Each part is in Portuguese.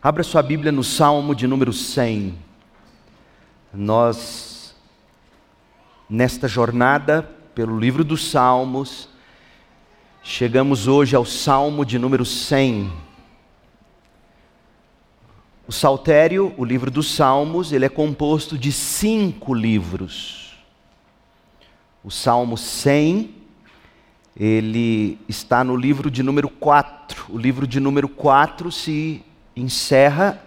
Abra sua Bíblia no Salmo de número 100. Nós, nesta jornada pelo livro dos Salmos, chegamos hoje ao Salmo de número 100. O Saltério, o livro dos Salmos, ele é composto de cinco livros. O Salmo 100, ele está no livro de número 4. O livro de número 4 se encerra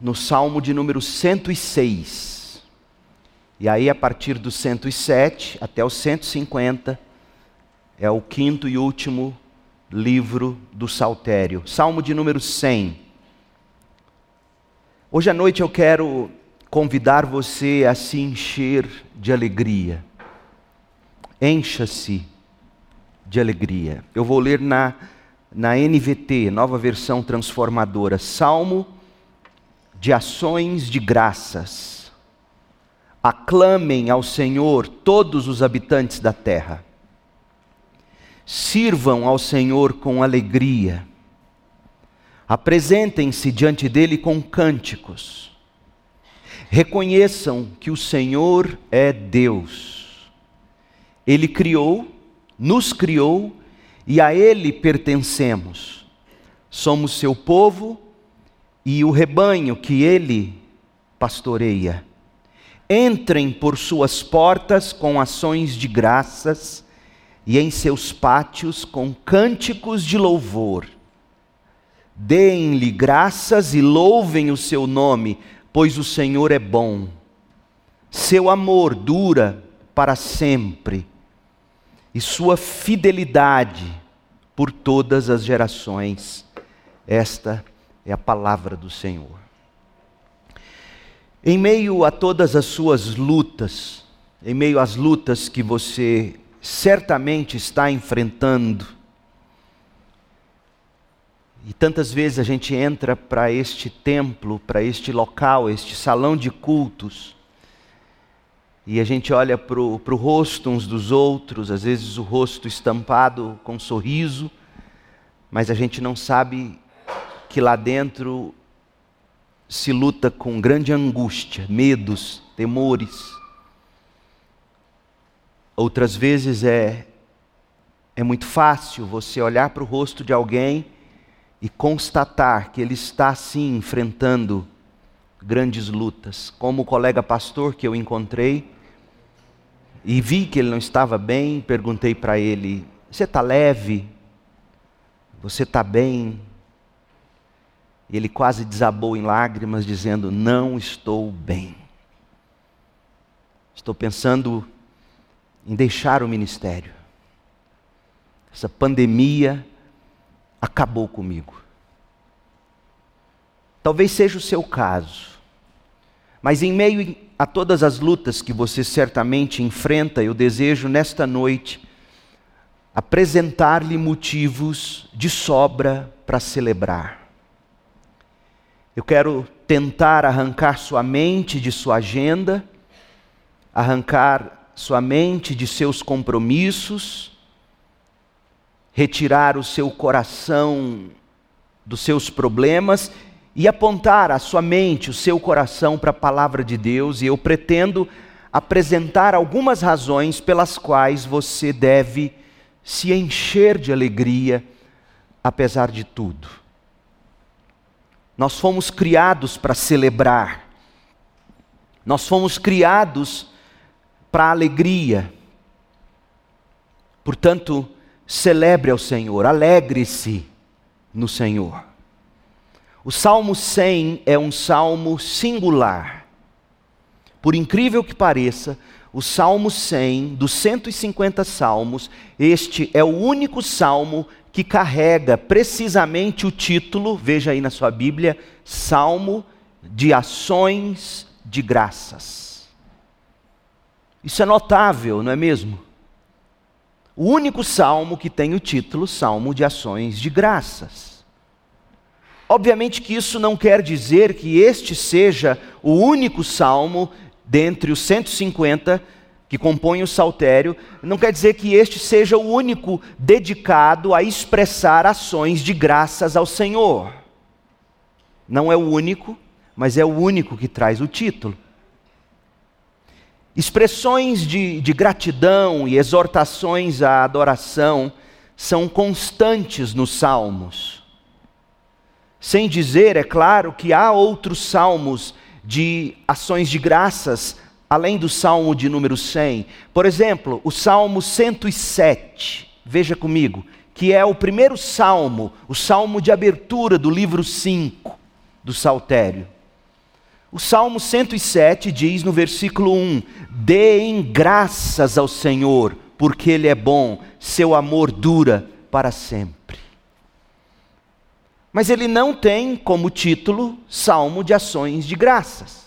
no Salmo de número 106. E aí, a partir do 107 até o 150, é o quinto e último livro do Saltério. Salmo de número 100. Hoje à noite eu quero convidar você a se encher de alegria. Encha-se de alegria. Eu vou ler na na NVT, nova versão transformadora, Salmo de ações de graças. Aclamem ao Senhor todos os habitantes da terra. Sirvam ao Senhor com alegria. Apresentem-se diante dele com cânticos. Reconheçam que o Senhor é Deus. Ele criou, nos criou e a Ele pertencemos. Somos seu povo e o rebanho que Ele pastoreia. Entrem por suas portas com ações de graças e em seus pátios com cânticos de louvor. Deem-lhe graças e louvem o seu nome, pois o Senhor é bom. Seu amor dura para sempre e sua fidelidade por todas as gerações. Esta é a palavra do Senhor. Em meio a todas as suas lutas, em meio às lutas que você certamente está enfrentando, e tantas vezes a gente entra para este templo, para este local, este salão de cultos, e a gente olha para o rosto uns dos outros, às vezes o rosto estampado com um sorriso, mas a gente não sabe que lá dentro se luta com grande angústia, medos, temores. Outras vezes é, é muito fácil você olhar para o rosto de alguém e constatar que ele está sim enfrentando grandes lutas. Como o colega pastor que eu encontrei, e vi que ele não estava bem, perguntei para ele: Você está leve? Você está bem? E ele quase desabou em lágrimas, dizendo: Não estou bem. Estou pensando em deixar o ministério. Essa pandemia acabou comigo. Talvez seja o seu caso, mas em meio a todas as lutas que você certamente enfrenta, eu desejo nesta noite apresentar-lhe motivos de sobra para celebrar. Eu quero tentar arrancar sua mente de sua agenda, arrancar sua mente de seus compromissos, retirar o seu coração dos seus problemas e apontar a sua mente, o seu coração para a palavra de Deus, e eu pretendo apresentar algumas razões pelas quais você deve se encher de alegria, apesar de tudo. Nós fomos criados para celebrar, nós fomos criados para alegria. Portanto, celebre ao Senhor, alegre-se no Senhor. O Salmo 100 é um salmo singular. Por incrível que pareça, o Salmo 100, dos 150 salmos, este é o único salmo que carrega precisamente o título, veja aí na sua Bíblia, Salmo de Ações de Graças. Isso é notável, não é mesmo? O único salmo que tem o título Salmo de Ações de Graças. Obviamente que isso não quer dizer que este seja o único salmo dentre os 150 que compõem o saltério, não quer dizer que este seja o único dedicado a expressar ações de graças ao Senhor. Não é o único, mas é o único que traz o título. Expressões de, de gratidão e exortações à adoração são constantes nos salmos. Sem dizer, é claro, que há outros salmos de ações de graças, além do salmo de número 100. Por exemplo, o salmo 107, veja comigo, que é o primeiro salmo, o salmo de abertura do livro 5 do Saltério. O Salmo 107 diz no versículo 1: Deem graças ao Senhor, porque Ele é bom, seu amor dura para sempre. Mas ele não tem como título Salmo de Ações de Graças.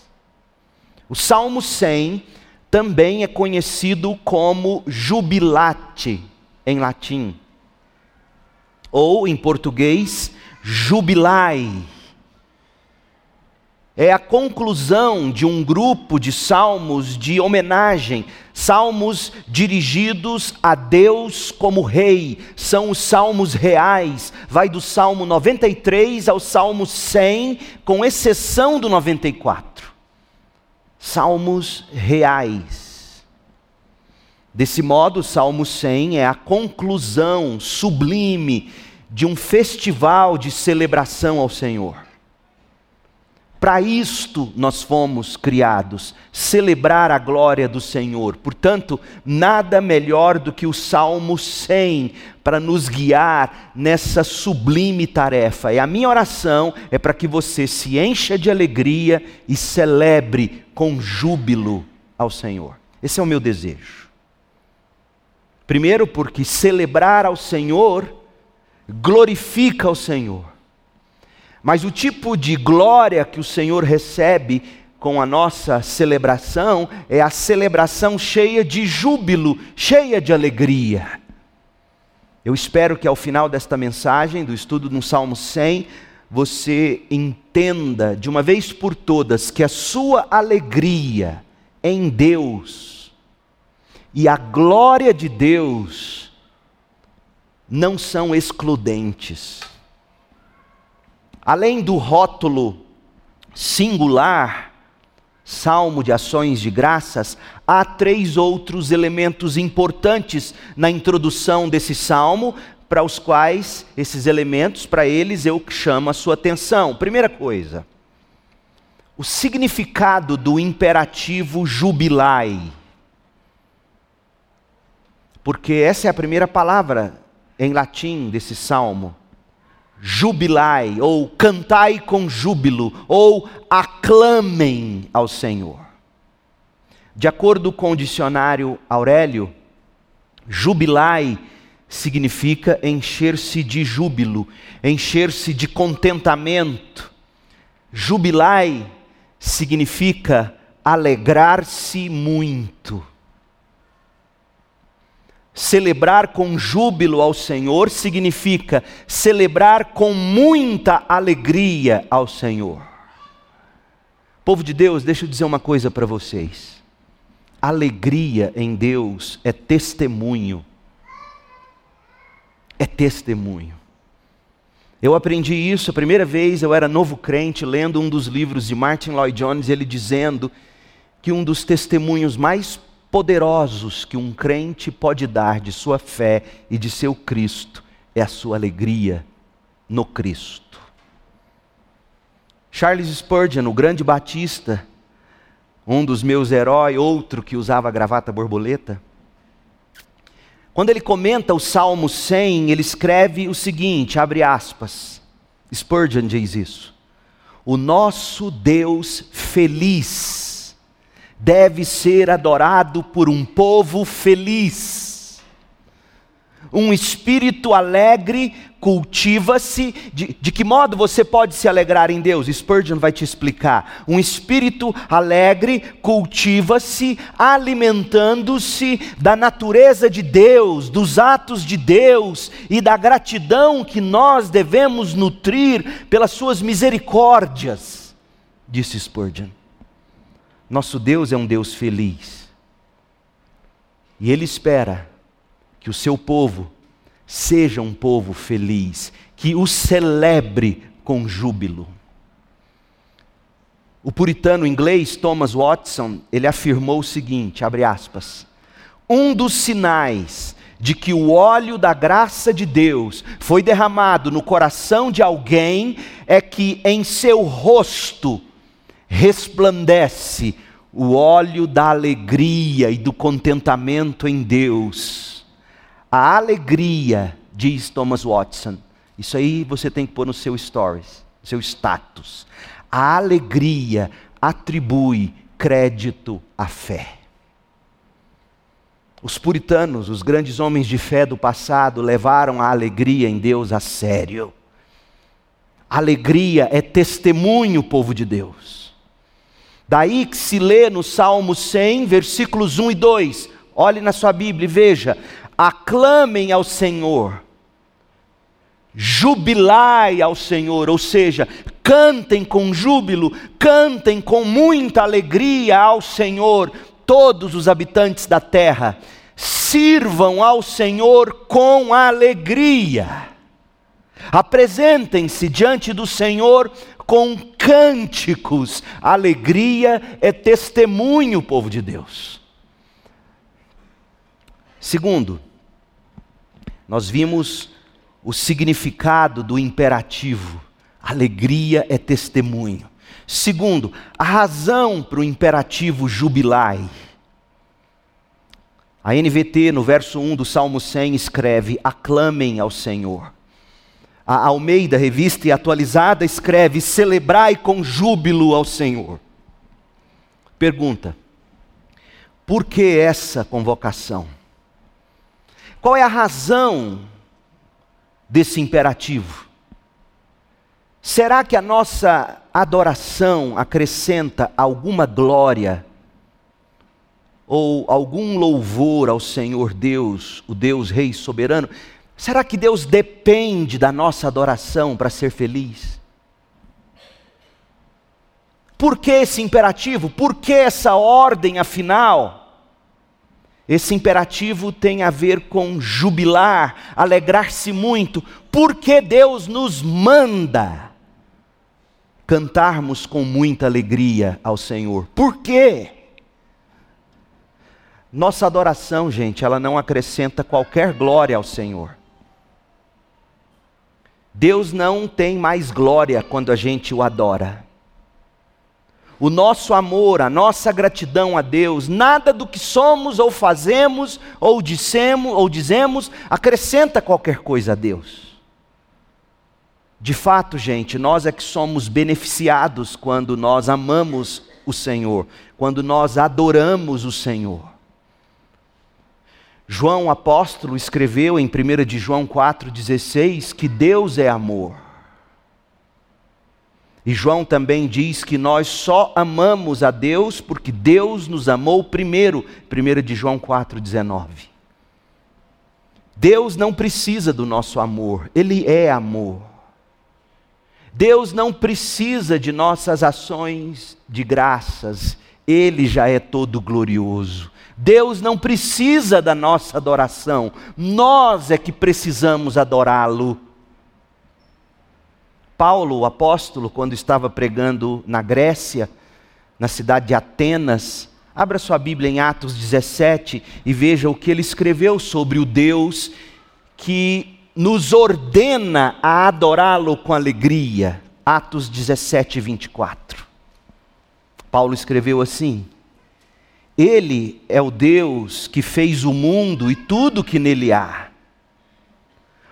O Salmo 100 também é conhecido como jubilate em latim ou em português, jubilai. É a conclusão de um grupo de salmos de homenagem, salmos dirigidos a Deus como Rei, são os salmos reais, vai do salmo 93 ao salmo 100, com exceção do 94. Salmos reais. Desse modo, o Salmo 100 é a conclusão sublime de um festival de celebração ao Senhor. Para isto nós fomos criados, celebrar a glória do Senhor. Portanto, nada melhor do que o Salmo 100 para nos guiar nessa sublime tarefa. E a minha oração é para que você se encha de alegria e celebre com júbilo ao Senhor. Esse é o meu desejo. Primeiro, porque celebrar ao Senhor glorifica o Senhor. Mas o tipo de glória que o Senhor recebe com a nossa celebração é a celebração cheia de júbilo, cheia de alegria. Eu espero que ao final desta mensagem, do estudo no Salmo 100, você entenda de uma vez por todas que a sua alegria em Deus e a glória de Deus não são excludentes. Além do rótulo singular, salmo de ações de graças, há três outros elementos importantes na introdução desse salmo, para os quais esses elementos, para eles eu chamo a sua atenção. Primeira coisa, o significado do imperativo jubilai porque essa é a primeira palavra em latim desse salmo. Jubilai, ou cantai com júbilo, ou aclamem ao Senhor. De acordo com o dicionário Aurélio, jubilai significa encher-se de júbilo, encher-se de contentamento. Jubilai significa alegrar-se muito. Celebrar com júbilo ao Senhor significa celebrar com muita alegria ao Senhor. Povo de Deus, deixa eu dizer uma coisa para vocês. Alegria em Deus é testemunho. É testemunho. Eu aprendi isso a primeira vez, eu era novo crente, lendo um dos livros de Martin Lloyd Jones, ele dizendo que um dos testemunhos mais poderosos que um crente pode dar de sua fé e de seu Cristo é a sua alegria no Cristo. Charles Spurgeon, o grande batista, um dos meus heróis, outro que usava gravata borboleta, quando ele comenta o Salmo 100, ele escreve o seguinte, abre aspas, Spurgeon diz isso, o nosso Deus feliz deve ser adorado por um povo feliz. Um espírito alegre cultiva-se. De, de que modo você pode se alegrar em Deus? Spurgeon vai te explicar. Um espírito alegre cultiva-se alimentando-se da natureza de Deus, dos atos de Deus e da gratidão que nós devemos nutrir pelas suas misericórdias, disse Spurgeon. Nosso Deus é um Deus feliz. E Ele espera que o seu povo seja um povo feliz, que o celebre com júbilo. O puritano inglês Thomas Watson, ele afirmou o seguinte, abre aspas: Um dos sinais de que o óleo da graça de Deus foi derramado no coração de alguém é que em seu rosto resplandece o óleo da alegria e do contentamento em Deus. A alegria, diz Thomas Watson, isso aí você tem que pôr no seu stories, seu status. A alegria atribui crédito à fé. Os puritanos, os grandes homens de fé do passado, levaram a alegria em Deus a sério. Alegria é testemunho, povo de Deus. Daí que se lê no Salmo 100, versículos 1 e 2. Olhe na sua Bíblia e veja: aclamem ao Senhor, jubilai ao Senhor, ou seja, cantem com júbilo, cantem com muita alegria ao Senhor, todos os habitantes da terra, sirvam ao Senhor com alegria. Apresentem-se diante do Senhor com cânticos. Alegria é testemunho, povo de Deus. Segundo, nós vimos o significado do imperativo. Alegria é testemunho. Segundo, a razão para o imperativo jubilai. A NVT, no verso 1 do Salmo 100, escreve: aclamem ao Senhor. A Almeida, revista e atualizada, escreve: celebrai com júbilo ao Senhor. Pergunta: por que essa convocação? Qual é a razão desse imperativo? Será que a nossa adoração acrescenta alguma glória ou algum louvor ao Senhor Deus, o Deus Rei soberano? Será que Deus depende da nossa adoração para ser feliz? Por que esse imperativo? Por que essa ordem, afinal? Esse imperativo tem a ver com jubilar, alegrar-se muito, porque Deus nos manda cantarmos com muita alegria ao Senhor. Por quê? Nossa adoração, gente, ela não acrescenta qualquer glória ao Senhor. Deus não tem mais glória quando a gente o adora. O nosso amor, a nossa gratidão a Deus, nada do que somos ou fazemos ou dissemos ou dizemos acrescenta qualquer coisa a Deus. De fato, gente, nós é que somos beneficiados quando nós amamos o Senhor, quando nós adoramos o Senhor. João apóstolo escreveu em 1 de João 4,16 que Deus é amor. E João também diz que nós só amamos a Deus porque Deus nos amou primeiro, 1 de João 4,19. Deus não precisa do nosso amor, Ele é amor. Deus não precisa de nossas ações de graças, Ele já é todo glorioso. Deus não precisa da nossa adoração, nós é que precisamos adorá-lo. Paulo, o apóstolo, quando estava pregando na Grécia, na cidade de Atenas, abra sua Bíblia em Atos 17 e veja o que ele escreveu sobre o Deus que nos ordena a adorá-lo com alegria. Atos 17, 24. Paulo escreveu assim: Ele é o Deus que fez o mundo e tudo que nele há.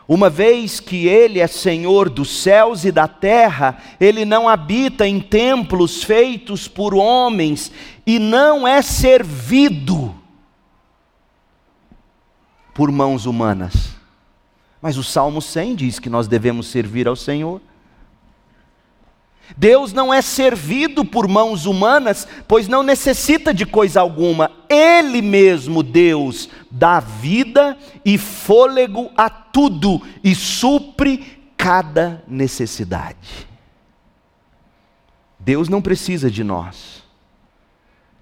Uma vez que Ele é Senhor dos céus e da terra, Ele não habita em templos feitos por homens e não é servido por mãos humanas. Mas o Salmo 100 diz que nós devemos servir ao Senhor. Deus não é servido por mãos humanas, pois não necessita de coisa alguma. Ele mesmo, Deus, dá vida e fôlego a tudo e supre cada necessidade. Deus não precisa de nós.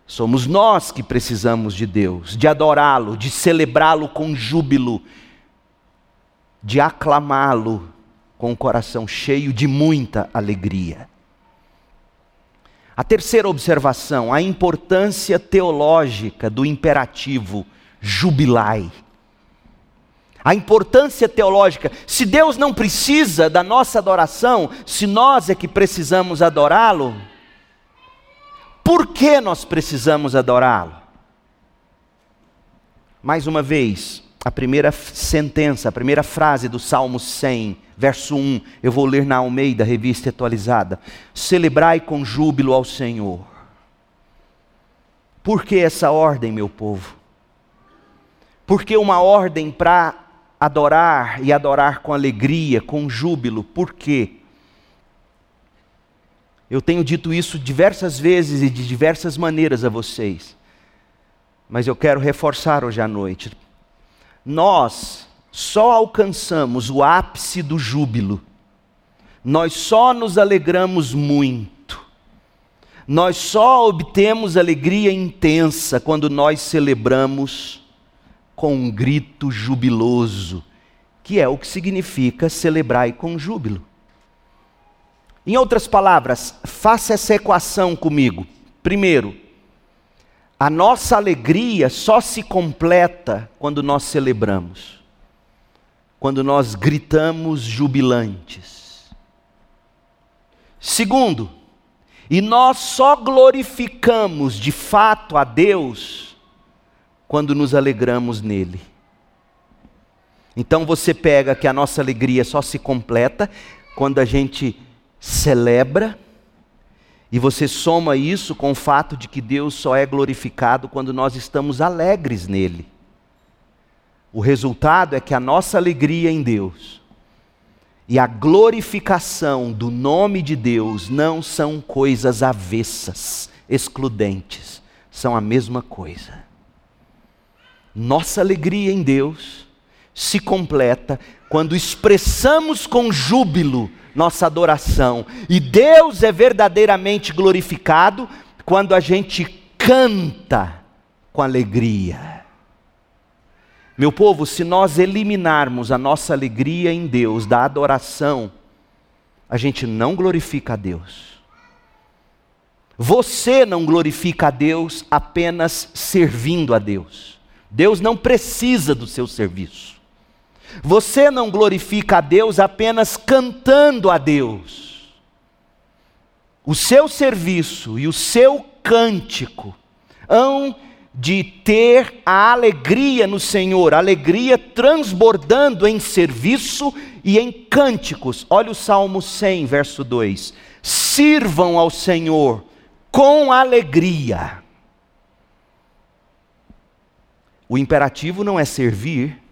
Somos nós que precisamos de Deus, de adorá-lo, de celebrá-lo com júbilo de aclamá-lo com o coração cheio de muita alegria. A terceira observação, a importância teológica do imperativo jubilai. A importância teológica. Se Deus não precisa da nossa adoração, se nós é que precisamos adorá-lo, por que nós precisamos adorá-lo? Mais uma vez, a primeira sentença, a primeira frase do Salmo 100, verso 1, eu vou ler na Almeida, revista atualizada. Celebrai com júbilo ao Senhor. Por que essa ordem, meu povo? Porque uma ordem para adorar e adorar com alegria, com júbilo. Por quê? Eu tenho dito isso diversas vezes e de diversas maneiras a vocês. Mas eu quero reforçar hoje à noite nós só alcançamos o ápice do júbilo, nós só nos alegramos muito, nós só obtemos alegria intensa quando nós celebramos com um grito jubiloso, que é o que significa celebrar com júbilo. Em outras palavras, faça essa equação comigo. Primeiro, a nossa alegria só se completa quando nós celebramos, quando nós gritamos jubilantes. Segundo, e nós só glorificamos de fato a Deus quando nos alegramos nele. Então você pega que a nossa alegria só se completa quando a gente celebra e você soma isso com o fato de que Deus só é glorificado quando nós estamos alegres nele. O resultado é que a nossa alegria em Deus e a glorificação do nome de Deus não são coisas avessas, excludentes, são a mesma coisa. Nossa alegria em Deus se completa quando expressamos com júbilo nossa adoração. E Deus é verdadeiramente glorificado quando a gente canta com alegria. Meu povo, se nós eliminarmos a nossa alegria em Deus da adoração, a gente não glorifica a Deus. Você não glorifica a Deus apenas servindo a Deus. Deus não precisa do seu serviço. Você não glorifica a Deus apenas cantando a Deus. O seu serviço e o seu cântico hão de ter a alegria no Senhor, alegria transbordando em serviço e em cânticos. Olha o Salmo 100, verso 2: Sirvam ao Senhor com alegria. O imperativo não é servir,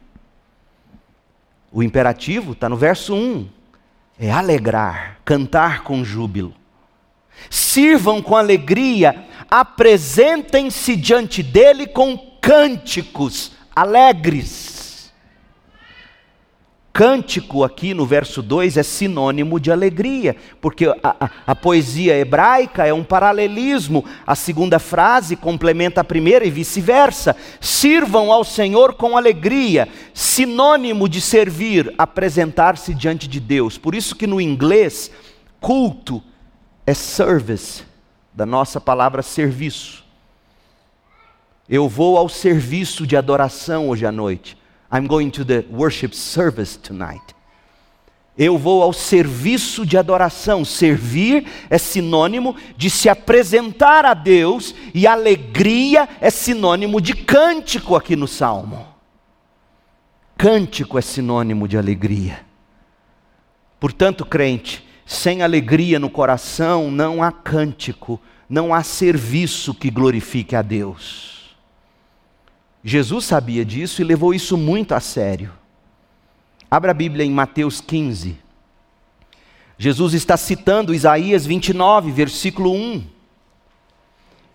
o imperativo está no verso 1. É alegrar, cantar com júbilo. Sirvam com alegria, apresentem-se diante dele com cânticos alegres. Cântico, aqui no verso 2, é sinônimo de alegria, porque a, a, a, poesia hebraica é um paralelismo. A segunda frase complementa a primeira e vice-versa. Sirvam ao Senhor com alegria, sinônimo de servir, apresentar-se diante de Deus. Por isso que no inglês, culto é service, da nossa palavra serviço. Eu vou ao serviço de adoração hoje à noite. I'm going to the worship service tonight. Eu vou ao serviço de adoração. Servir é sinônimo de se apresentar a Deus, e alegria é sinônimo de cântico aqui no Salmo. Cântico é sinônimo de alegria. Portanto, crente, sem alegria no coração não há cântico, não há serviço que glorifique a Deus. Jesus sabia disso e levou isso muito a sério. Abra a Bíblia em Mateus 15. Jesus está citando Isaías 29, versículo 1.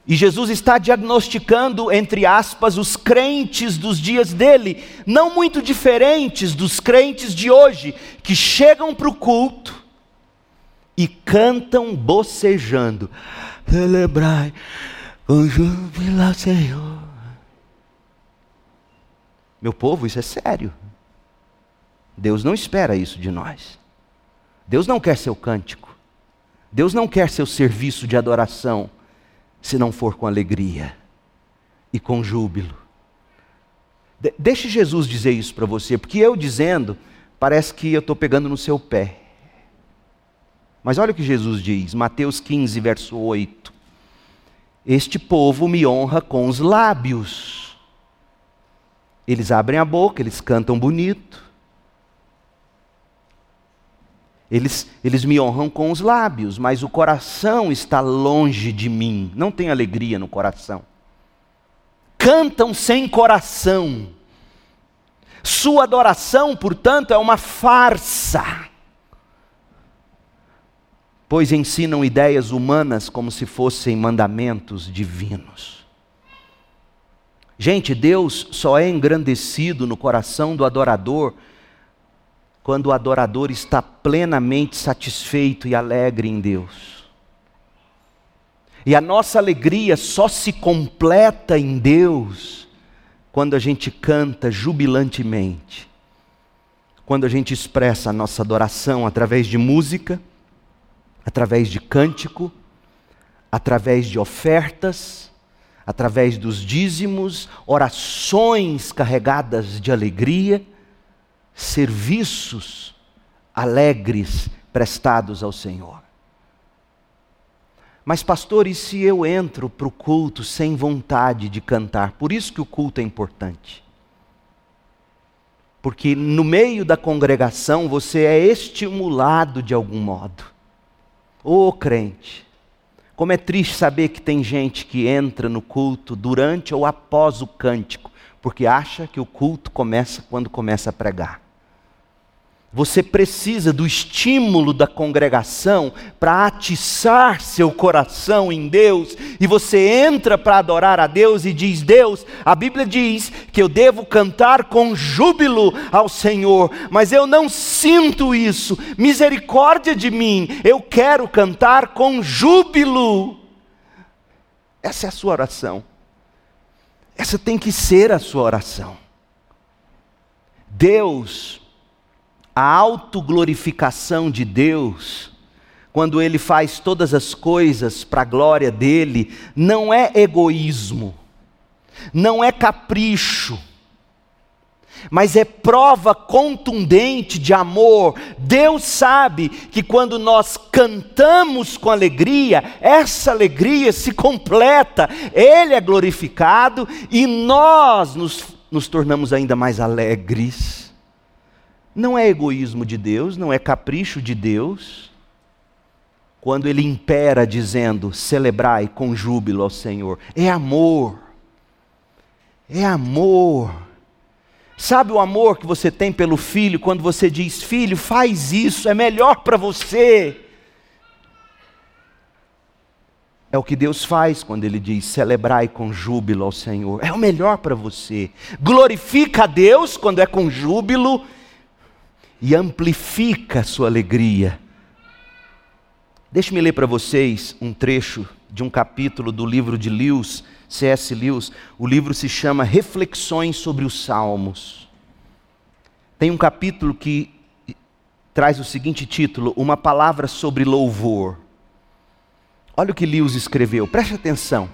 E Jesus está diagnosticando, entre aspas, os crentes dos dias dele, não muito diferentes dos crentes de hoje, que chegam para o culto e cantam bocejando: Celebrai o júbilo Senhor. Meu povo, isso é sério. Deus não espera isso de nós. Deus não quer seu cântico. Deus não quer seu serviço de adoração se não for com alegria e com júbilo. De deixe Jesus dizer isso para você, porque eu dizendo, parece que eu estou pegando no seu pé. Mas olha o que Jesus diz, Mateus 15, verso 8. Este povo me honra com os lábios. Eles abrem a boca, eles cantam bonito. Eles, eles me honram com os lábios, mas o coração está longe de mim. Não tem alegria no coração. Cantam sem coração. Sua adoração, portanto, é uma farsa pois ensinam ideias humanas como se fossem mandamentos divinos. Gente, Deus só é engrandecido no coração do adorador quando o adorador está plenamente satisfeito e alegre em Deus. E a nossa alegria só se completa em Deus quando a gente canta jubilantemente, quando a gente expressa a nossa adoração através de música através de cântico, através de ofertas, através dos dízimos, orações carregadas de alegria, serviços alegres prestados ao Senhor. Mas, pastor, e se eu entro para o culto sem vontade de cantar? Por isso que o culto é importante. Porque no meio da congregação você é estimulado de algum modo. Ô oh, crente, como é triste saber que tem gente que entra no culto durante ou após o cântico, porque acha que o culto começa quando começa a pregar. Você precisa do estímulo da congregação para atiçar seu coração em Deus, e você entra para adorar a Deus e diz: Deus, a Bíblia diz que eu devo cantar com júbilo ao Senhor, mas eu não sinto isso, misericórdia de mim, eu quero cantar com júbilo. Essa é a sua oração, essa tem que ser a sua oração. Deus a autoglorificação de Deus, quando Ele faz todas as coisas para a glória dele, não é egoísmo, não é capricho, mas é prova contundente de amor. Deus sabe que quando nós cantamos com alegria, essa alegria se completa, Ele é glorificado e nós nos, nos tornamos ainda mais alegres. Não é egoísmo de Deus, não é capricho de Deus, quando Ele impera dizendo: celebrai com júbilo ao Senhor. É amor. É amor. Sabe o amor que você tem pelo filho quando você diz: Filho, faz isso, é melhor para você. É o que Deus faz quando Ele diz: celebrai com júbilo ao Senhor. É o melhor para você. Glorifica a Deus quando é com júbilo e amplifica a sua alegria. Deixe-me ler para vocês um trecho de um capítulo do livro de Lewis, C.S. Lewis. O livro se chama Reflexões sobre os Salmos. Tem um capítulo que traz o seguinte título: Uma palavra sobre louvor. Olha o que Lewis escreveu, preste atenção.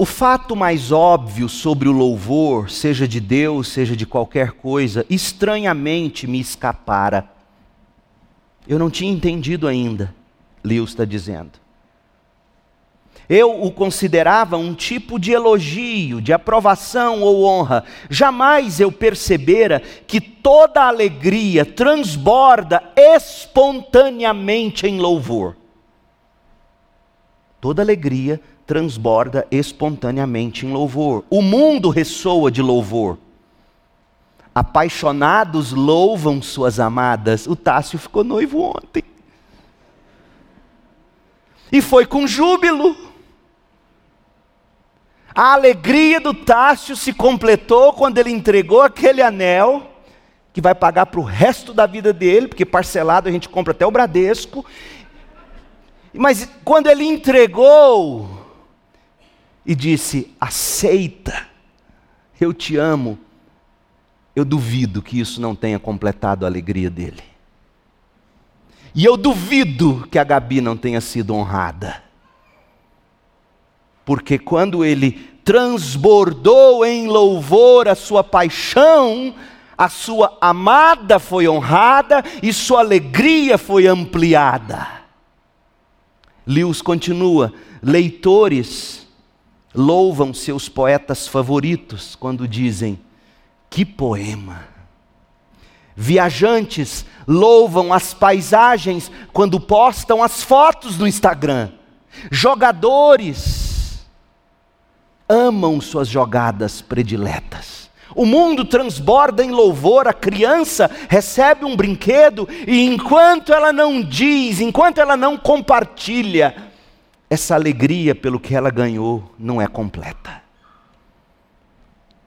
O fato mais óbvio sobre o louvor, seja de Deus, seja de qualquer coisa, estranhamente me escapara. Eu não tinha entendido ainda, Lewis está dizendo. Eu o considerava um tipo de elogio, de aprovação ou honra. Jamais eu percebera que toda alegria transborda espontaneamente em louvor. Toda alegria transborda espontaneamente em louvor. O mundo ressoa de louvor. Apaixonados louvam suas amadas. O Tássio ficou noivo ontem. E foi com júbilo. A alegria do Tássio se completou quando ele entregou aquele anel, que vai pagar para o resto da vida dele, porque parcelado a gente compra até o Bradesco. Mas quando ele entregou, e disse: Aceita, eu te amo. Eu duvido que isso não tenha completado a alegria dele. E eu duvido que a Gabi não tenha sido honrada. Porque quando ele transbordou em louvor a sua paixão, a sua amada foi honrada e sua alegria foi ampliada. Lewis continua: leitores louvam seus poetas favoritos quando dizem: que poema! Viajantes louvam as paisagens quando postam as fotos no Instagram. Jogadores amam suas jogadas prediletas. O mundo transborda em louvor, a criança recebe um brinquedo e enquanto ela não diz, enquanto ela não compartilha, essa alegria pelo que ela ganhou não é completa.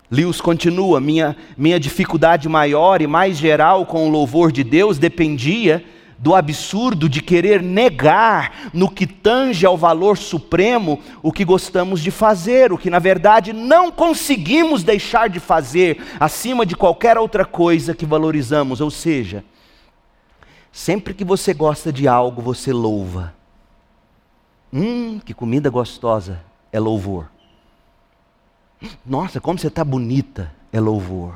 Lewis continua: minha, minha dificuldade maior e mais geral com o louvor de Deus dependia do absurdo de querer negar no que tange ao valor supremo o que gostamos de fazer, o que na verdade não conseguimos deixar de fazer acima de qualquer outra coisa que valorizamos. Ou seja, sempre que você gosta de algo, você louva. Hum, que comida gostosa é louvor. Nossa, como você está bonita é louvor.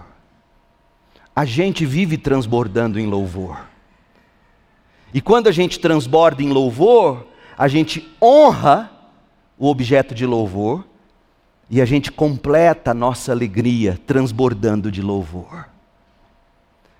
A gente vive transbordando em louvor. E quando a gente transborda em louvor, a gente honra o objeto de louvor e a gente completa a nossa alegria transbordando de louvor.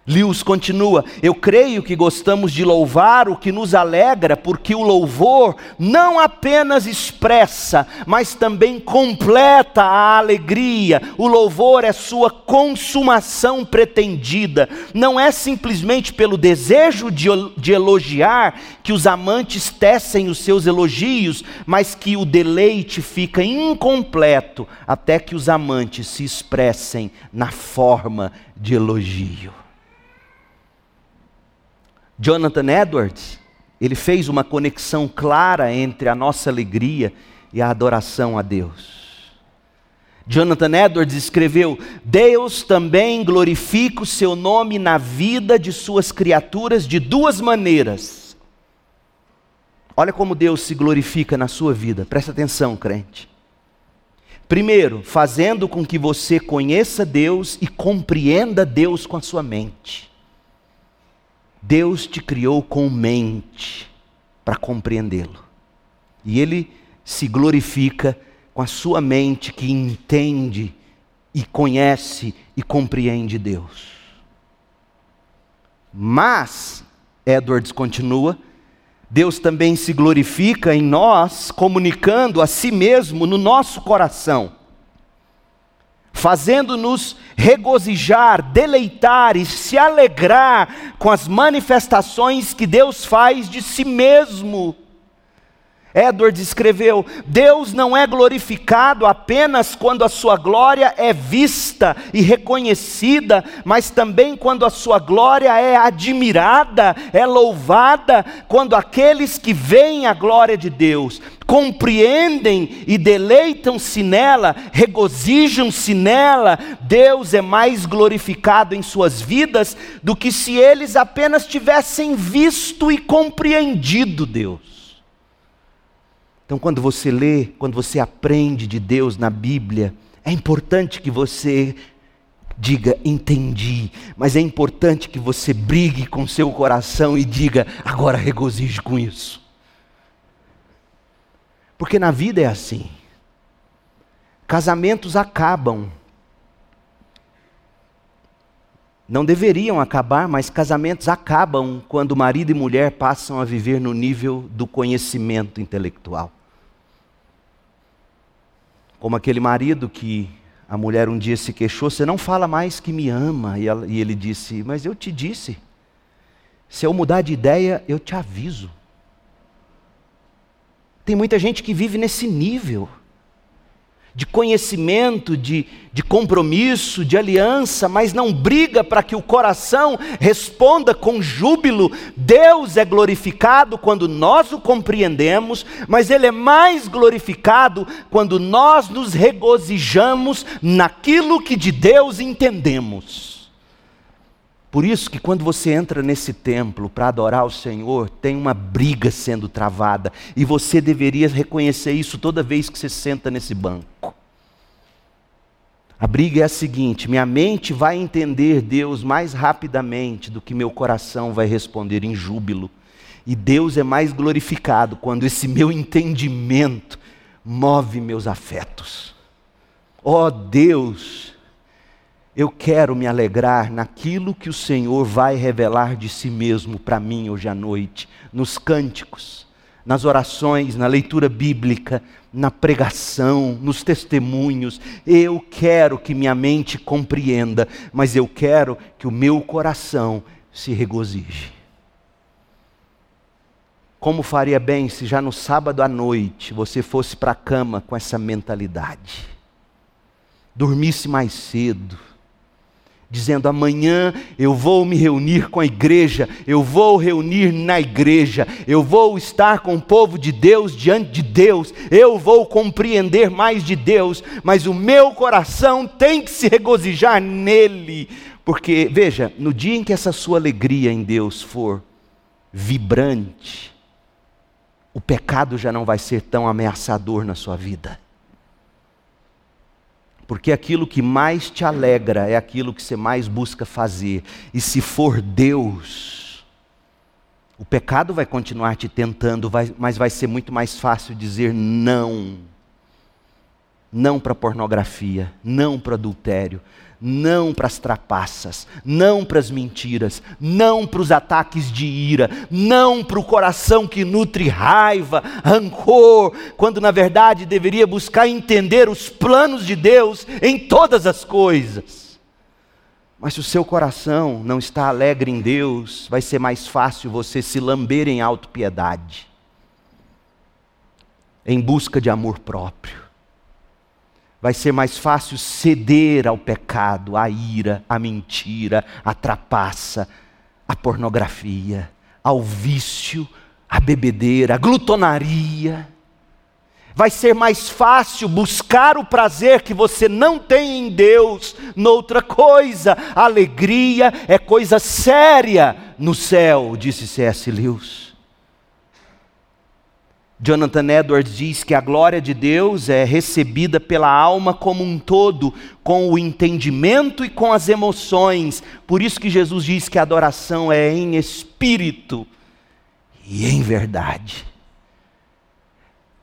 Lewis continua: Eu creio que gostamos de louvar o que nos alegra, porque o louvor não apenas expressa, mas também completa a alegria. O louvor é sua consumação pretendida. Não é simplesmente pelo desejo de, de elogiar que os amantes tecem os seus elogios, mas que o deleite fica incompleto até que os amantes se expressem na forma de elogio. Jonathan Edwards, ele fez uma conexão clara entre a nossa alegria e a adoração a Deus. Jonathan Edwards escreveu: Deus também glorifica o seu nome na vida de suas criaturas de duas maneiras. Olha como Deus se glorifica na sua vida, presta atenção, crente. Primeiro, fazendo com que você conheça Deus e compreenda Deus com a sua mente. Deus te criou com mente para compreendê-lo. E Ele se glorifica com a sua mente que entende e conhece e compreende Deus. Mas, Edwards continua, Deus também se glorifica em nós, comunicando a si mesmo no nosso coração fazendo-nos regozijar, deleitar e se alegrar com as manifestações que Deus faz de si mesmo. Edward escreveu: Deus não é glorificado apenas quando a sua glória é vista e reconhecida, mas também quando a sua glória é admirada, é louvada, quando aqueles que veem a glória de Deus compreendem e deleitam-se nela, regozijam-se nela, Deus é mais glorificado em suas vidas do que se eles apenas tivessem visto e compreendido Deus. Então, quando você lê, quando você aprende de Deus na Bíblia, é importante que você diga entendi, mas é importante que você brigue com seu coração e diga agora regozije com isso. Porque na vida é assim. Casamentos acabam. Não deveriam acabar, mas casamentos acabam quando marido e mulher passam a viver no nível do conhecimento intelectual. Como aquele marido que a mulher um dia se queixou: Você não fala mais que me ama. E, ela, e ele disse: Mas eu te disse. Se eu mudar de ideia, eu te aviso. Tem muita gente que vive nesse nível de conhecimento, de, de compromisso, de aliança, mas não briga para que o coração responda com júbilo. Deus é glorificado quando nós o compreendemos, mas Ele é mais glorificado quando nós nos regozijamos naquilo que de Deus entendemos. Por isso que quando você entra nesse templo para adorar o Senhor, tem uma briga sendo travada, e você deveria reconhecer isso toda vez que você senta nesse banco. A briga é a seguinte: minha mente vai entender Deus mais rapidamente do que meu coração vai responder em júbilo. E Deus é mais glorificado quando esse meu entendimento move meus afetos. Ó oh Deus, eu quero me alegrar naquilo que o Senhor vai revelar de si mesmo para mim hoje à noite, nos cânticos, nas orações, na leitura bíblica, na pregação, nos testemunhos. Eu quero que minha mente compreenda, mas eu quero que o meu coração se regozije. Como faria bem se já no sábado à noite você fosse para a cama com essa mentalidade? Dormisse mais cedo dizendo: amanhã eu vou me reunir com a igreja, eu vou reunir na igreja, eu vou estar com o povo de Deus diante de Deus, eu vou compreender mais de Deus, mas o meu coração tem que se regozijar nele, porque, veja, no dia em que essa sua alegria em Deus for vibrante, o pecado já não vai ser tão ameaçador na sua vida. Porque aquilo que mais te alegra é aquilo que você mais busca fazer. E se for Deus, o pecado vai continuar te tentando, mas vai ser muito mais fácil dizer não. Não para pornografia, não para adultério, não para as trapaças, não para as mentiras, não para os ataques de ira, não para o coração que nutre raiva, rancor, quando na verdade deveria buscar entender os planos de Deus em todas as coisas. Mas se o seu coração não está alegre em Deus, vai ser mais fácil você se lamber em autopiedade, em busca de amor próprio vai ser mais fácil ceder ao pecado, à ira, à mentira, à trapaça, à pornografia, ao vício, à bebedeira, à glutonaria. Vai ser mais fácil buscar o prazer que você não tem em Deus noutra coisa. Alegria é coisa séria no céu, disse C.S. Lewis. Jonathan Edwards diz que a glória de Deus é recebida pela alma como um todo, com o entendimento e com as emoções. Por isso que Jesus diz que a adoração é em espírito e em verdade.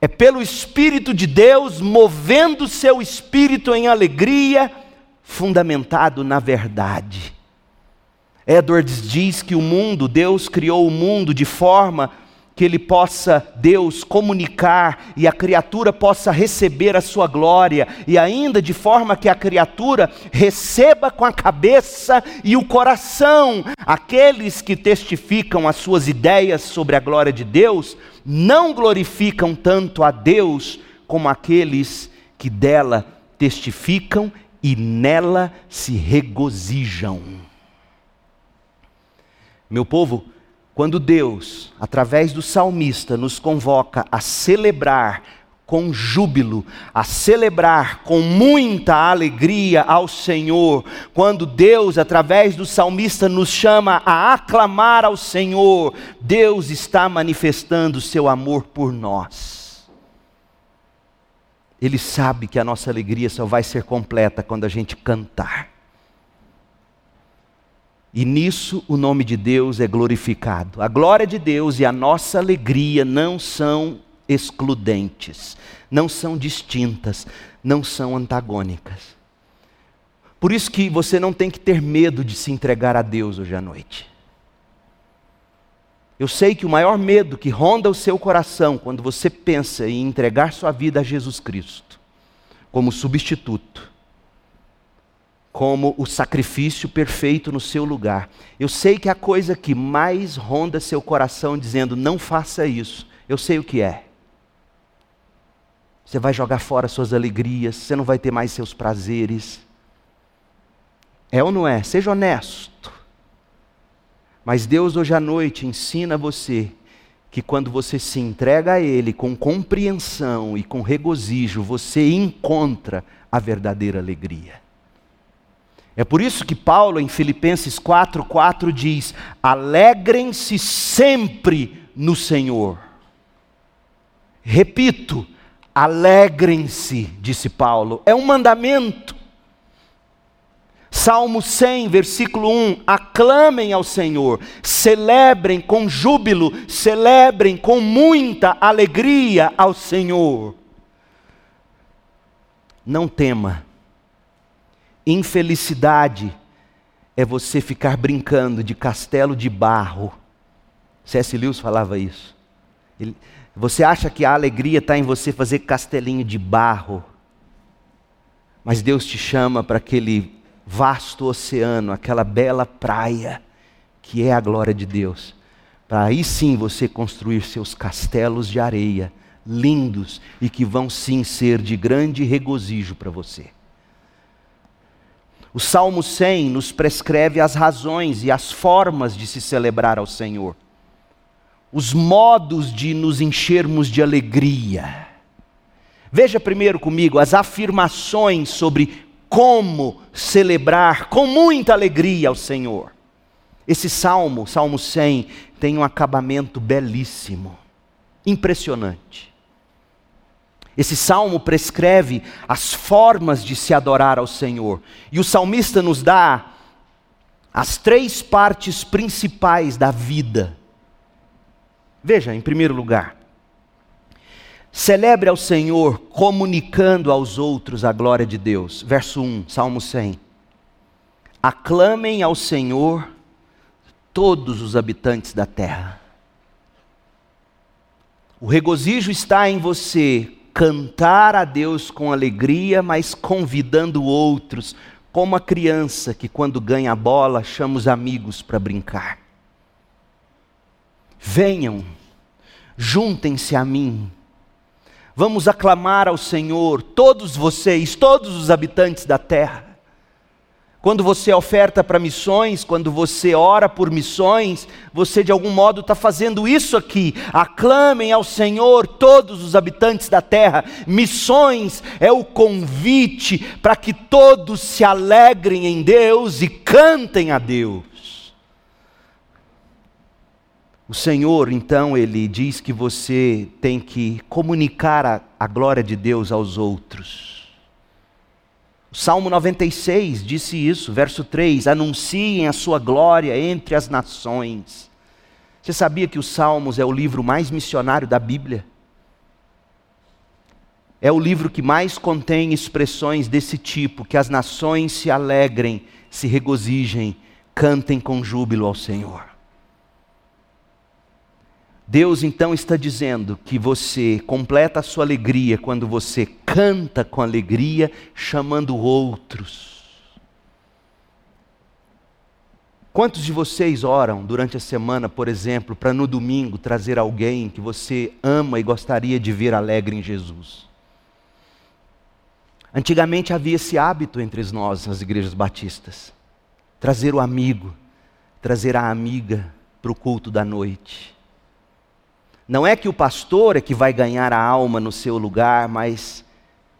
É pelo Espírito de Deus movendo seu espírito em alegria, fundamentado na verdade. Edwards diz que o mundo, Deus criou o mundo de forma que ele possa, Deus, comunicar e a criatura possa receber a sua glória, e ainda de forma que a criatura receba com a cabeça e o coração. Aqueles que testificam as suas ideias sobre a glória de Deus não glorificam tanto a Deus como aqueles que dela testificam e nela se regozijam. Meu povo, quando Deus, através do salmista, nos convoca a celebrar com júbilo, a celebrar com muita alegria ao Senhor, quando Deus, através do salmista, nos chama a aclamar ao Senhor, Deus está manifestando seu amor por nós. Ele sabe que a nossa alegria só vai ser completa quando a gente cantar. E nisso o nome de Deus é glorificado. A glória de Deus e a nossa alegria não são excludentes, não são distintas, não são antagônicas. Por isso que você não tem que ter medo de se entregar a Deus hoje à noite. Eu sei que o maior medo que ronda o seu coração quando você pensa em entregar sua vida a Jesus Cristo como substituto como o sacrifício perfeito no seu lugar. Eu sei que a coisa que mais ronda seu coração dizendo não faça isso, eu sei o que é. Você vai jogar fora suas alegrias, você não vai ter mais seus prazeres. É ou não é? Seja honesto. Mas Deus hoje à noite ensina você que quando você se entrega a Ele com compreensão e com regozijo, você encontra a verdadeira alegria. É por isso que Paulo, em Filipenses 4,4 diz: alegrem-se sempre no Senhor. Repito, alegrem-se, disse Paulo, é um mandamento. Salmo 100, versículo 1: aclamem ao Senhor, celebrem com júbilo, celebrem com muita alegria ao Senhor. Não tema, infelicidade é você ficar brincando de castelo de barro. C.S. Lewis falava isso. Ele, você acha que a alegria está em você fazer castelinho de barro, mas Deus te chama para aquele vasto oceano, aquela bela praia, que é a glória de Deus, para aí sim você construir seus castelos de areia, lindos e que vão sim ser de grande regozijo para você. O Salmo 100 nos prescreve as razões e as formas de se celebrar ao Senhor os modos de nos enchermos de alegria. Veja primeiro comigo as afirmações sobre como celebrar com muita alegria ao Senhor. Esse salmo, Salmo 100, tem um acabamento belíssimo, impressionante. Esse salmo prescreve as formas de se adorar ao Senhor, e o salmista nos dá as três partes principais da vida Veja, em primeiro lugar, celebre ao Senhor comunicando aos outros a glória de Deus. Verso 1, Salmo 100. Aclamem ao Senhor todos os habitantes da terra. O regozijo está em você cantar a Deus com alegria, mas convidando outros, como a criança que, quando ganha a bola, chama os amigos para brincar. Venham, juntem-se a mim. Vamos aclamar ao Senhor, todos vocês, todos os habitantes da terra. Quando você oferta para missões, quando você ora por missões, você de algum modo está fazendo isso aqui. Aclamem ao Senhor todos os habitantes da terra. Missões é o convite para que todos se alegrem em Deus e cantem a Deus. O Senhor, então, ele diz que você tem que comunicar a, a glória de Deus aos outros. Salmo 96 disse isso, verso 3: Anunciem a sua glória entre as nações. Você sabia que os Salmos é o livro mais missionário da Bíblia? É o livro que mais contém expressões desse tipo: que as nações se alegrem, se regozijem, cantem com júbilo ao Senhor. Deus então está dizendo que você completa a sua alegria quando você canta com alegria, chamando outros. Quantos de vocês oram durante a semana, por exemplo, para no domingo trazer alguém que você ama e gostaria de ver alegre em Jesus? Antigamente havia esse hábito entre nós, nas igrejas batistas: trazer o amigo, trazer a amiga para o culto da noite. Não é que o pastor é que vai ganhar a alma no seu lugar, mas,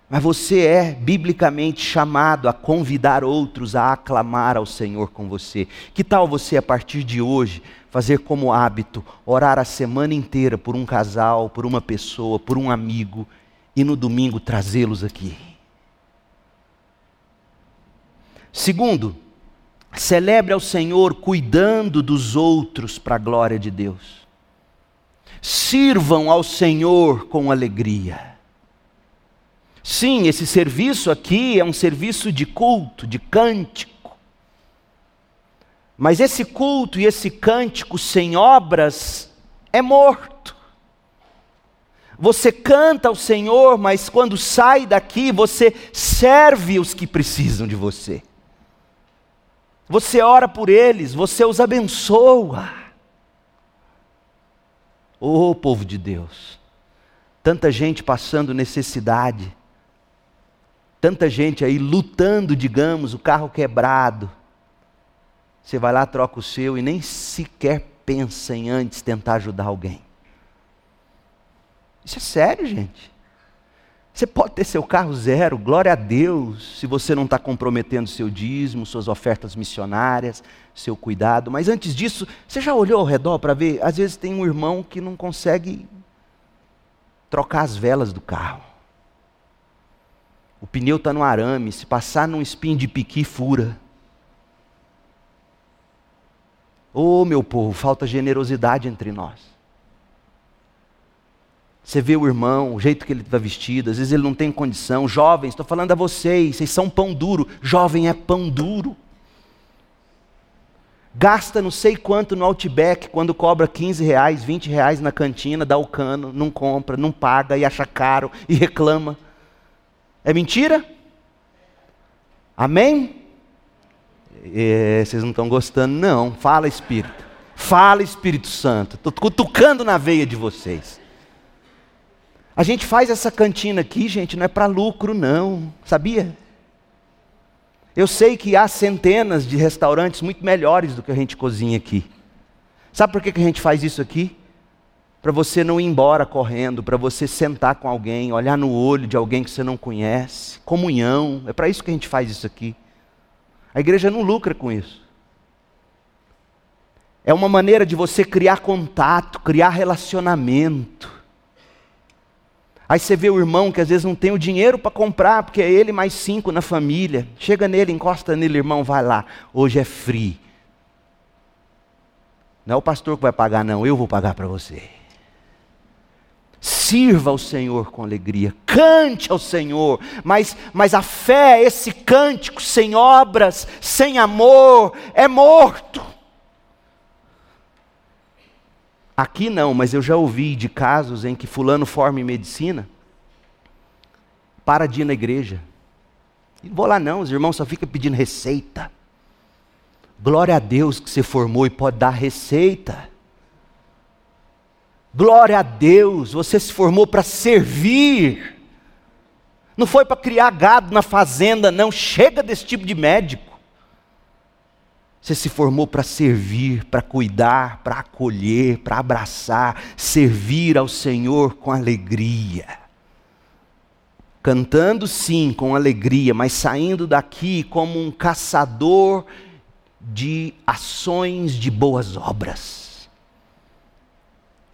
mas você é biblicamente chamado a convidar outros a aclamar ao Senhor com você. Que tal você, a partir de hoje, fazer como hábito, orar a semana inteira por um casal, por uma pessoa, por um amigo, e no domingo trazê-los aqui? Segundo, celebre ao Senhor cuidando dos outros para a glória de Deus sirvam ao Senhor com alegria. Sim, esse serviço aqui é um serviço de culto, de cântico. Mas esse culto e esse cântico sem obras é morto. Você canta ao Senhor, mas quando sai daqui, você serve os que precisam de você. Você ora por eles, você os abençoa. Oh, povo de Deus, tanta gente passando necessidade, tanta gente aí lutando, digamos, o carro quebrado. Você vai lá, troca o seu e nem sequer pensa em antes tentar ajudar alguém. Isso é sério, gente. Você pode ter seu carro zero, glória a Deus, se você não está comprometendo seu dízimo, suas ofertas missionárias, seu cuidado. Mas antes disso, você já olhou ao redor para ver? Às vezes tem um irmão que não consegue trocar as velas do carro. O pneu está no arame, se passar num espinho de piqui, fura. Ô oh, meu povo, falta generosidade entre nós. Você vê o irmão, o jeito que ele está vestido, às vezes ele não tem condição. Jovens, estou falando a vocês, vocês são pão duro. Jovem é pão duro. Gasta não sei quanto no Outback quando cobra 15 reais, 20 reais na cantina, dá o cano, não compra, não paga e acha caro e reclama. É mentira? Amém? É, vocês não estão gostando, não. Fala, Espírito. Fala, Espírito Santo. Estou cutucando na veia de vocês. A gente faz essa cantina aqui, gente, não é para lucro, não, sabia? Eu sei que há centenas de restaurantes muito melhores do que a gente cozinha aqui. Sabe por que a gente faz isso aqui? Para você não ir embora correndo, para você sentar com alguém, olhar no olho de alguém que você não conhece, comunhão, é para isso que a gente faz isso aqui. A igreja não lucra com isso. É uma maneira de você criar contato, criar relacionamento. Aí você vê o irmão que às vezes não tem o dinheiro para comprar, porque é ele mais cinco na família. Chega nele, encosta nele, irmão, vai lá. Hoje é free. Não é o pastor que vai pagar, não, eu vou pagar para você. Sirva ao Senhor com alegria, cante ao Senhor, mas, mas a fé, esse cântico sem obras, sem amor, é morto. Aqui não, mas eu já ouvi de casos em que fulano forma em medicina, para de ir na igreja. Não vou lá não, os irmãos só ficam pedindo receita. Glória a Deus que você formou e pode dar receita. Glória a Deus, você se formou para servir. Não foi para criar gado na fazenda, não. Chega desse tipo de médico. Você se formou para servir, para cuidar, para acolher, para abraçar, servir ao Senhor com alegria. Cantando sim com alegria, mas saindo daqui como um caçador de ações de boas obras.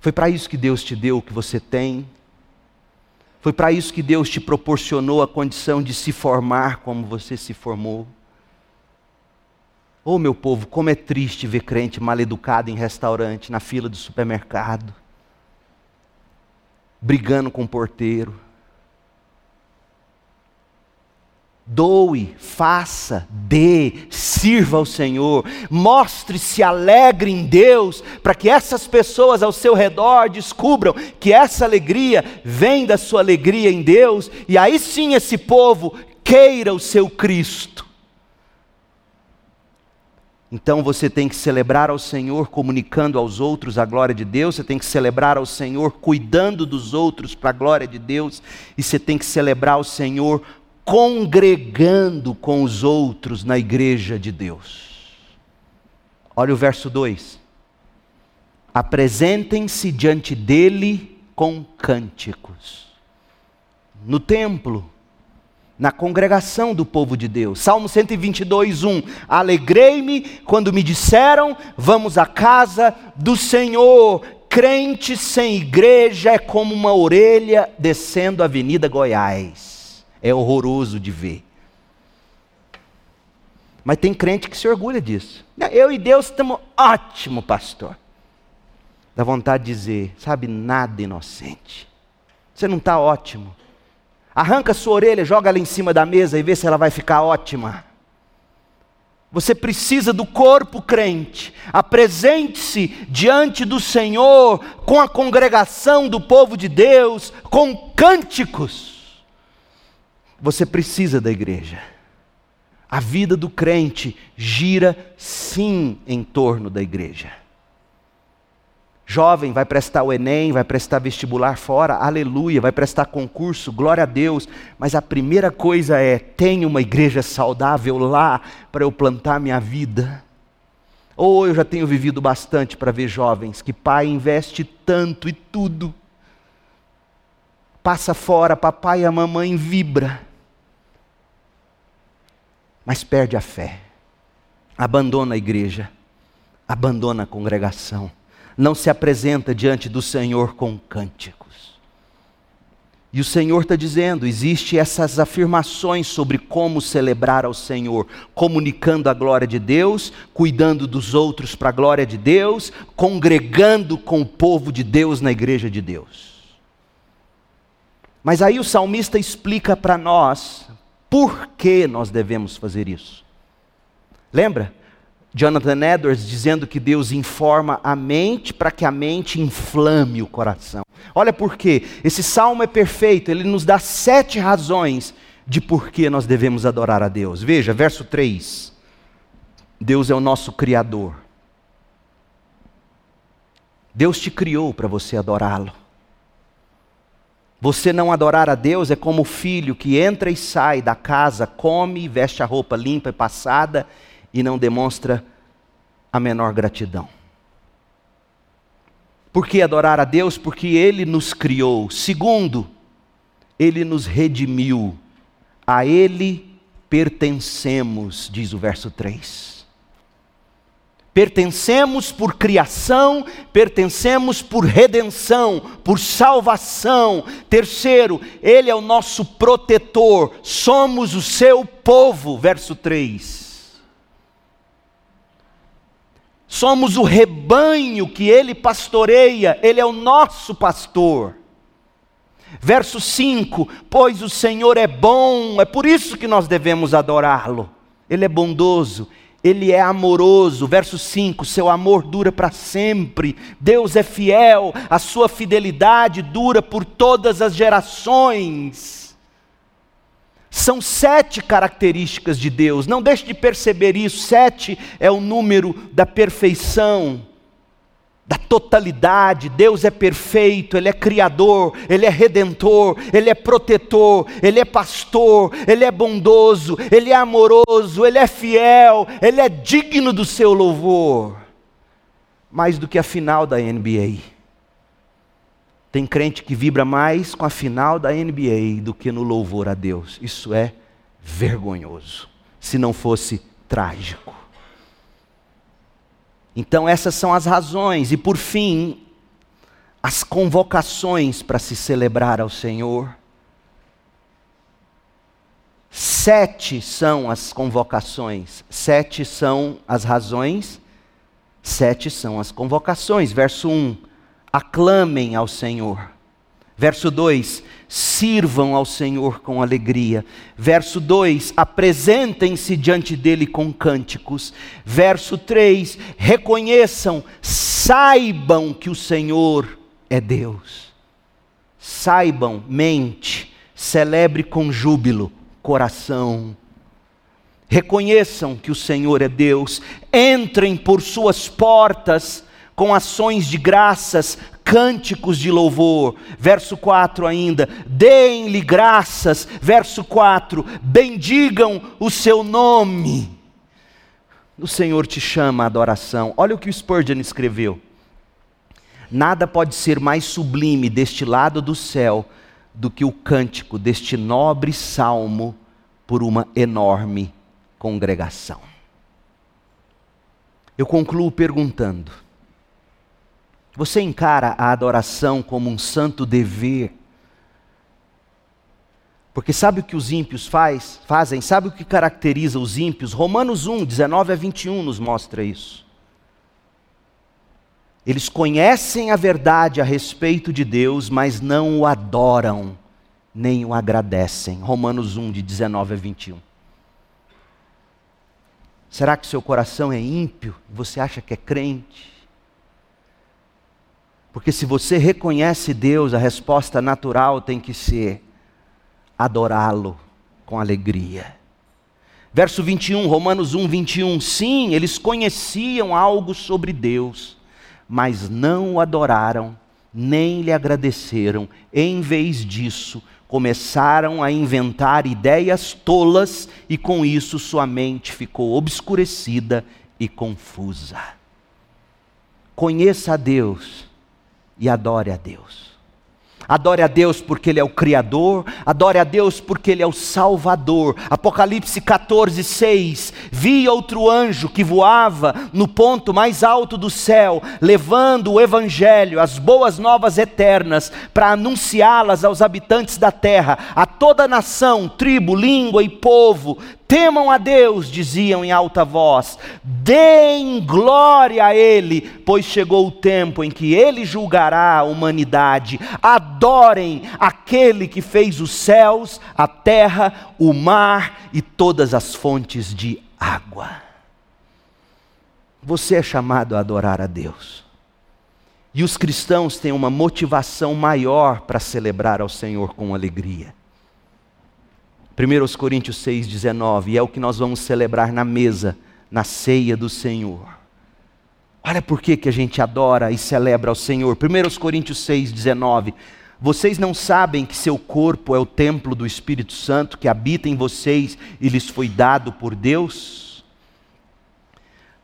Foi para isso que Deus te deu o que você tem. Foi para isso que Deus te proporcionou a condição de se formar como você se formou. Oh, meu povo, como é triste ver crente mal educado em restaurante, na fila do supermercado, brigando com o porteiro. Doe, faça, dê, sirva ao Senhor, mostre-se alegre em Deus, para que essas pessoas ao seu redor descubram que essa alegria vem da sua alegria em Deus, e aí sim esse povo queira o seu Cristo. Então você tem que celebrar ao Senhor comunicando aos outros a glória de Deus, você tem que celebrar ao Senhor cuidando dos outros para a glória de Deus, e você tem que celebrar ao Senhor congregando com os outros na igreja de Deus. Olha o verso 2. Apresentem-se diante dele com cânticos. No templo, na congregação do povo de Deus. Salmo 122, 1. Alegrei-me quando me disseram: Vamos à casa do Senhor. Crente sem igreja é como uma orelha descendo a Avenida Goiás. É horroroso de ver. Mas tem crente que se orgulha disso. Eu e Deus estamos ótimo, pastor. Dá vontade de dizer, sabe, nada inocente. Você não está ótimo. Arranca sua orelha, joga ela em cima da mesa e vê se ela vai ficar ótima. Você precisa do corpo crente. Apresente-se diante do Senhor com a congregação do povo de Deus, com cânticos. Você precisa da igreja. A vida do crente gira sim em torno da igreja. Jovem, vai prestar o Enem, vai prestar vestibular fora, aleluia, vai prestar concurso, glória a Deus. Mas a primeira coisa é: tenha uma igreja saudável lá para eu plantar minha vida. Ou eu já tenho vivido bastante para ver jovens que pai investe tanto e tudo passa fora, papai e a mamãe vibra, mas perde a fé, abandona a igreja, abandona a congregação, não se apresenta diante do Senhor com cânticos. E o Senhor está dizendo: existem essas afirmações sobre como celebrar ao Senhor, comunicando a glória de Deus, cuidando dos outros para a glória de Deus, congregando com o povo de Deus na igreja de Deus. Mas aí o salmista explica para nós por que nós devemos fazer isso. Lembra? Jonathan Edwards dizendo que Deus informa a mente para que a mente inflame o coração. Olha por quê. Esse salmo é perfeito, ele nos dá sete razões de por que nós devemos adorar a Deus. Veja, verso 3. Deus é o nosso Criador. Deus te criou para você adorá-lo. Você não adorar a Deus é como o filho que entra e sai da casa, come, veste a roupa limpa e passada e não demonstra a menor gratidão. Por que adorar a Deus? Porque Ele nos criou. Segundo, Ele nos redimiu. A Ele pertencemos, diz o verso 3. Pertencemos por criação, pertencemos por redenção, por salvação. Terceiro, Ele é o nosso protetor, somos o seu povo. Verso 3. Somos o rebanho que ele pastoreia, ele é o nosso pastor. Verso 5: Pois o Senhor é bom, é por isso que nós devemos adorá-lo. Ele é bondoso, ele é amoroso. Verso 5: Seu amor dura para sempre. Deus é fiel, a sua fidelidade dura por todas as gerações. São sete características de Deus, não deixe de perceber isso. Sete é o número da perfeição, da totalidade. Deus é perfeito, Ele é criador, Ele é redentor, Ele é protetor, Ele é pastor, Ele é bondoso, Ele é amoroso, Ele é fiel, Ele é digno do seu louvor. Mais do que a final da NBA. Tem crente que vibra mais com a final da NBA do que no louvor a Deus. Isso é vergonhoso, se não fosse trágico. Então, essas são as razões, e por fim, as convocações para se celebrar ao Senhor. Sete são as convocações, sete são as razões, sete são as convocações. Verso 1 aclamem ao Senhor. Verso 2: sirvam ao Senhor com alegria. Verso 2: apresentem-se diante dele com cânticos. Verso 3: reconheçam, saibam que o Senhor é Deus. Saibam, mente, celebre com júbilo, coração. Reconheçam que o Senhor é Deus, entrem por suas portas com ações de graças, cânticos de louvor. Verso 4 ainda, deem-lhe graças. Verso 4, bendigam o seu nome. O Senhor te chama à adoração. Olha o que o Spurgeon escreveu. Nada pode ser mais sublime deste lado do céu do que o cântico deste nobre salmo por uma enorme congregação. Eu concluo perguntando: você encara a adoração como um santo dever? Porque sabe o que os ímpios faz, fazem? Sabe o que caracteriza os ímpios? Romanos 1, 19 a 21 nos mostra isso. Eles conhecem a verdade a respeito de Deus, mas não o adoram, nem o agradecem. Romanos 1, de 19 a 21. Será que seu coração é ímpio? Você acha que é crente? Porque se você reconhece Deus, a resposta natural tem que ser adorá-lo com alegria. Verso 21, Romanos 1, 21. Sim, eles conheciam algo sobre Deus, mas não o adoraram, nem lhe agradeceram. Em vez disso, começaram a inventar ideias tolas e com isso sua mente ficou obscurecida e confusa. Conheça a Deus e adore a Deus. Adore a Deus porque Ele é o Criador, adore a Deus porque Ele é o Salvador. Apocalipse 14, 6. Vi outro anjo que voava no ponto mais alto do céu, levando o Evangelho, as boas novas eternas, para anunciá-las aos habitantes da terra, a toda nação, tribo, língua e povo. Temam a Deus, diziam em alta voz, deem glória a Ele, pois chegou o tempo em que Ele julgará a humanidade. Adorem aquele que fez os céus, a terra, o mar e todas as fontes de água. Você é chamado a adorar a Deus. E os cristãos têm uma motivação maior para celebrar ao Senhor com alegria. 1 Coríntios 6,19, e é o que nós vamos celebrar na mesa, na ceia do Senhor. Olha por que, que a gente adora e celebra ao Senhor. 1 Coríntios 6,19. Vocês não sabem que seu corpo é o templo do Espírito Santo que habita em vocês e lhes foi dado por Deus?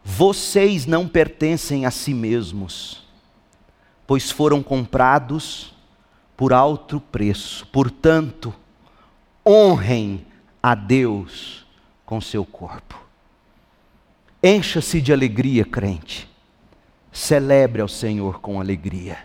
Vocês não pertencem a si mesmos, pois foram comprados por alto preço. Portanto, honrem a Deus com seu corpo. Encha-se de alegria, crente. Celebre ao Senhor com alegria.